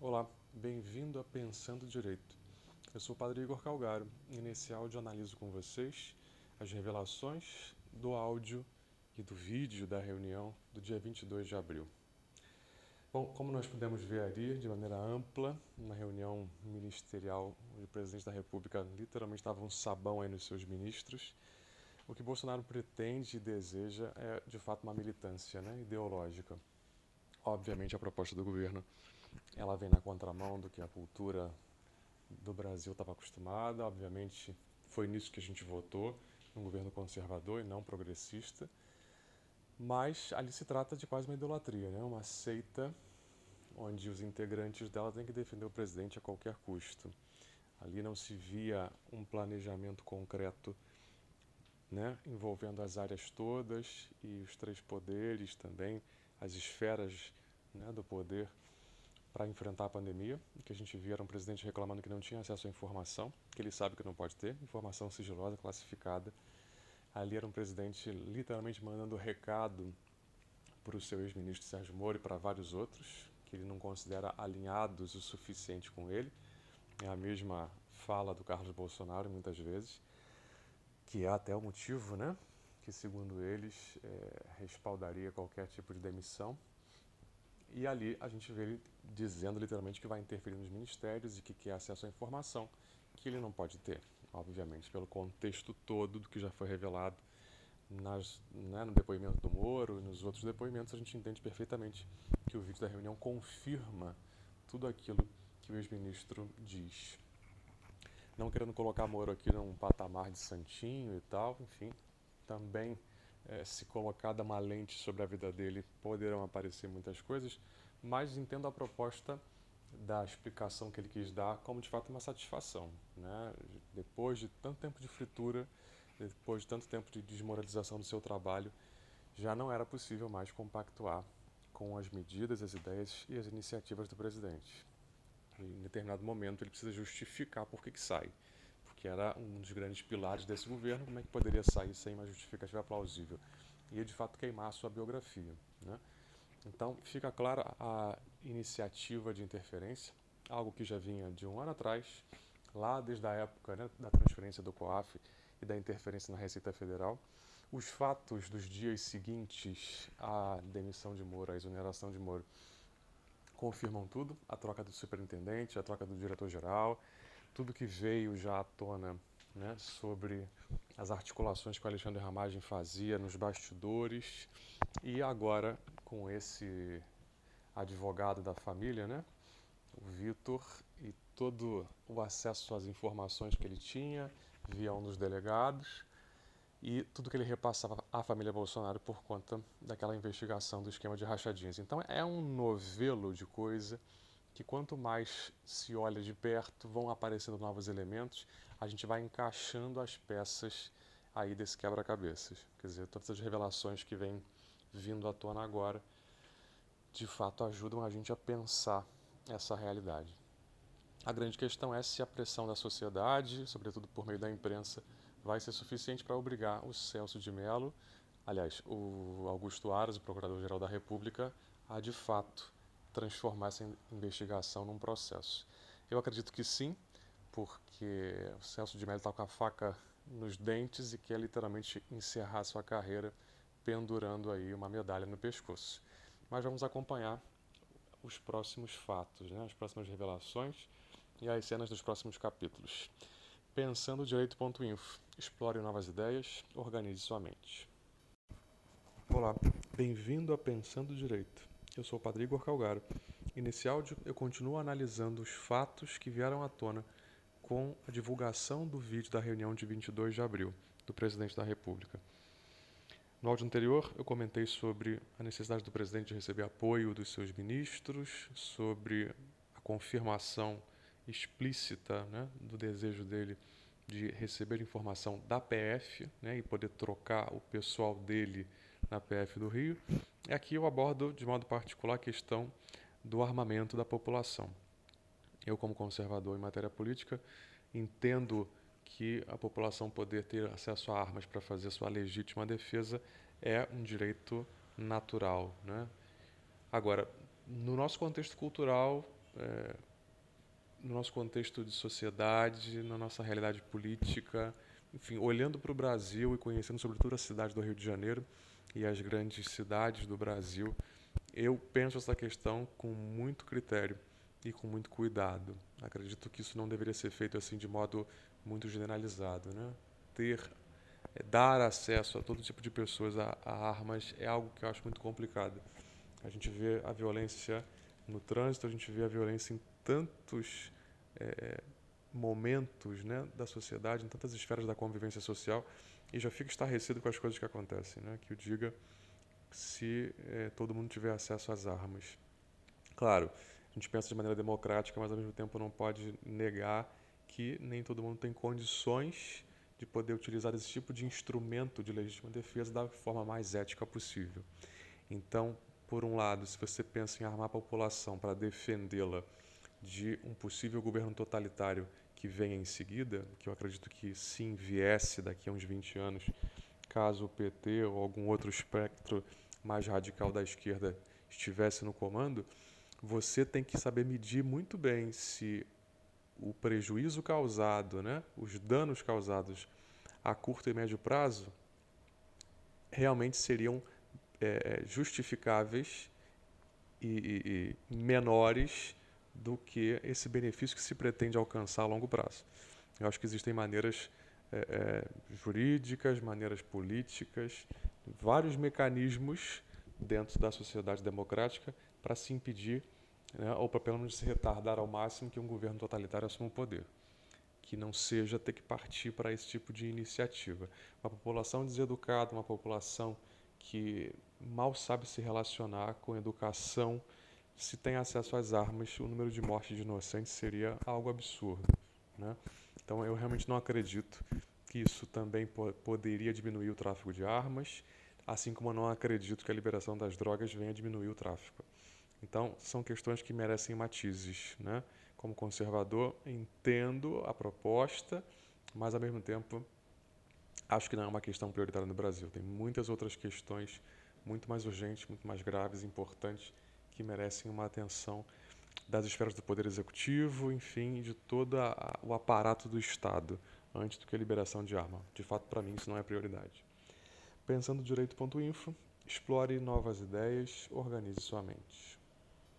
Olá, bem-vindo a Pensando Direito. Eu sou o Padre Igor Calgaro e nesse áudio analiso com vocês as revelações do áudio e do vídeo da reunião do dia 22 de abril. Bom, como nós pudemos ver ali, de maneira ampla, na reunião ministerial, onde o presidente da República literalmente estava um sabão aí nos seus ministros, o que Bolsonaro pretende e deseja é, de fato, uma militância né, ideológica. Obviamente, a proposta do governo ela vem na contramão do que a cultura do Brasil estava acostumada. Obviamente, foi nisso que a gente votou, um governo conservador e não progressista. Mas ali se trata de quase uma idolatria, né? uma seita onde os integrantes dela têm que defender o presidente a qualquer custo. Ali não se via um planejamento concreto né, envolvendo as áreas todas e os três poderes também, as esferas né, do poder para enfrentar a pandemia, que a gente via era um presidente reclamando que não tinha acesso à informação, que ele sabe que não pode ter, informação sigilosa, classificada. Ali era um presidente literalmente mandando recado para o seu ex-ministro Sérgio Moro e para vários outros, que ele não considera alinhados o suficiente com ele. É a mesma fala do Carlos Bolsonaro muitas vezes, que é até o motivo, né, que segundo eles é, respaldaria qualquer tipo de demissão e ali a gente vê ele dizendo literalmente que vai interferir nos ministérios e que quer acesso à informação que ele não pode ter, obviamente, pelo contexto todo do que já foi revelado nas, né, no depoimento do Moro e nos outros depoimentos, a gente entende perfeitamente que o vídeo da reunião confirma tudo aquilo que o ex-ministro diz. Não querendo colocar Moro aqui num patamar de santinho e tal, enfim, também é, se colocada uma lente sobre a vida dele, poderão aparecer muitas coisas, mas entendo a proposta da explicação que ele quis dar como de fato uma satisfação. Né? Depois de tanto tempo de fritura, depois de tanto tempo de desmoralização do seu trabalho, já não era possível mais compactuar com as medidas, as ideias e as iniciativas do presidente. Em determinado momento ele precisa justificar por que, que sai que era um dos grandes pilares desse governo, como é que poderia sair sem uma justificativa plausível? E de fato queimar a sua biografia. Né? Então fica clara a iniciativa de interferência, algo que já vinha de um ano atrás, lá desde a época né, da transferência do COAF e da interferência na Receita Federal. Os fatos dos dias seguintes à demissão de Moro, à exoneração de Moro, confirmam tudo: a troca do superintendente, a troca do diretor-geral, tudo que veio já à tona né, sobre as articulações que o Alexandre Ramagem fazia nos bastidores e agora com esse advogado da família, né, o Vitor, e todo o acesso às informações que ele tinha via um dos delegados e tudo que ele repassava à família Bolsonaro por conta daquela investigação do esquema de rachadinhas. Então é um novelo de coisa que quanto mais se olha de perto, vão aparecendo novos elementos, a gente vai encaixando as peças aí desse quebra-cabeças. Quer dizer, todas as revelações que vêm vindo à tona agora, de fato ajudam a gente a pensar essa realidade. A grande questão é se a pressão da sociedade, sobretudo por meio da imprensa, vai ser suficiente para obrigar o Celso de Mello, aliás, o Augusto Aras, o Procurador-Geral da República, a de fato transformar essa investigação num processo. Eu acredito que sim, porque o Celso de Mello está com a faca nos dentes e quer literalmente encerrar sua carreira pendurando aí uma medalha no pescoço. Mas vamos acompanhar os próximos fatos, né? as próximas revelações e as cenas dos próximos capítulos. Pensando Direito.info. Explore novas ideias, organize sua mente. Olá, bem-vindo a Pensando Direito. Eu sou o Padre Igor Calgaro e nesse áudio eu continuo analisando os fatos que vieram à tona com a divulgação do vídeo da reunião de 22 de abril do presidente da República. No áudio anterior, eu comentei sobre a necessidade do presidente de receber apoio dos seus ministros, sobre a confirmação explícita né, do desejo dele de receber informação da PF né, e poder trocar o pessoal dele na PF do Rio. E aqui eu abordo de modo particular a questão do armamento da população. Eu, como conservador em matéria política, entendo que a população poder ter acesso a armas para fazer sua legítima defesa é um direito natural. Né? Agora, no nosso contexto cultural, é, no nosso contexto de sociedade, na nossa realidade política, enfim, olhando para o Brasil e conhecendo sobretudo a cidade do Rio de Janeiro e as grandes cidades do Brasil, eu penso essa questão com muito critério e com muito cuidado. Acredito que isso não deveria ser feito assim de modo muito generalizado, né? Ter é, dar acesso a todo tipo de pessoas a, a, armas é algo que eu acho muito complicado. A gente vê a violência no trânsito, a gente vê a violência em tantos é, momentos né, da sociedade, em tantas esferas da convivência social, e já fica estarrecido com as coisas que acontecem. Né? Que o diga se é, todo mundo tiver acesso às armas. Claro, a gente pensa de maneira democrática, mas ao mesmo tempo não pode negar que nem todo mundo tem condições de poder utilizar esse tipo de instrumento de legítima defesa da forma mais ética possível. Então, por um lado, se você pensa em armar a população para defendê-la de um possível governo totalitário que venha em seguida, que eu acredito que sim viesse daqui a uns 20 anos, caso o PT ou algum outro espectro mais radical da esquerda estivesse no comando, você tem que saber medir muito bem se o prejuízo causado, né, os danos causados a curto e médio prazo, realmente seriam é, justificáveis e, e, e menores do que esse benefício que se pretende alcançar a longo prazo. Eu acho que existem maneiras é, é, jurídicas, maneiras políticas, vários mecanismos dentro da sociedade democrática para se impedir, né, ou para pelo menos se retardar ao máximo que um governo totalitário assuma o poder. Que não seja ter que partir para esse tipo de iniciativa. Uma população deseducada, uma população que mal sabe se relacionar com educação, se tem acesso às armas, o número de mortes de inocentes seria algo absurdo. Né? Então, eu realmente não acredito que isso também po poderia diminuir o tráfico de armas, assim como eu não acredito que a liberação das drogas venha diminuir o tráfico. Então, são questões que merecem matizes. Né? Como conservador, entendo a proposta, mas, ao mesmo tempo, acho que não é uma questão prioritária no Brasil. Tem muitas outras questões muito mais urgentes, muito mais graves, importantes, que merecem uma atenção das esferas do Poder Executivo, enfim, de todo a, o aparato do Estado, antes do que a liberação de arma. De fato, para mim, isso não é prioridade. Pensando direito.info, explore novas ideias, organize sua mente.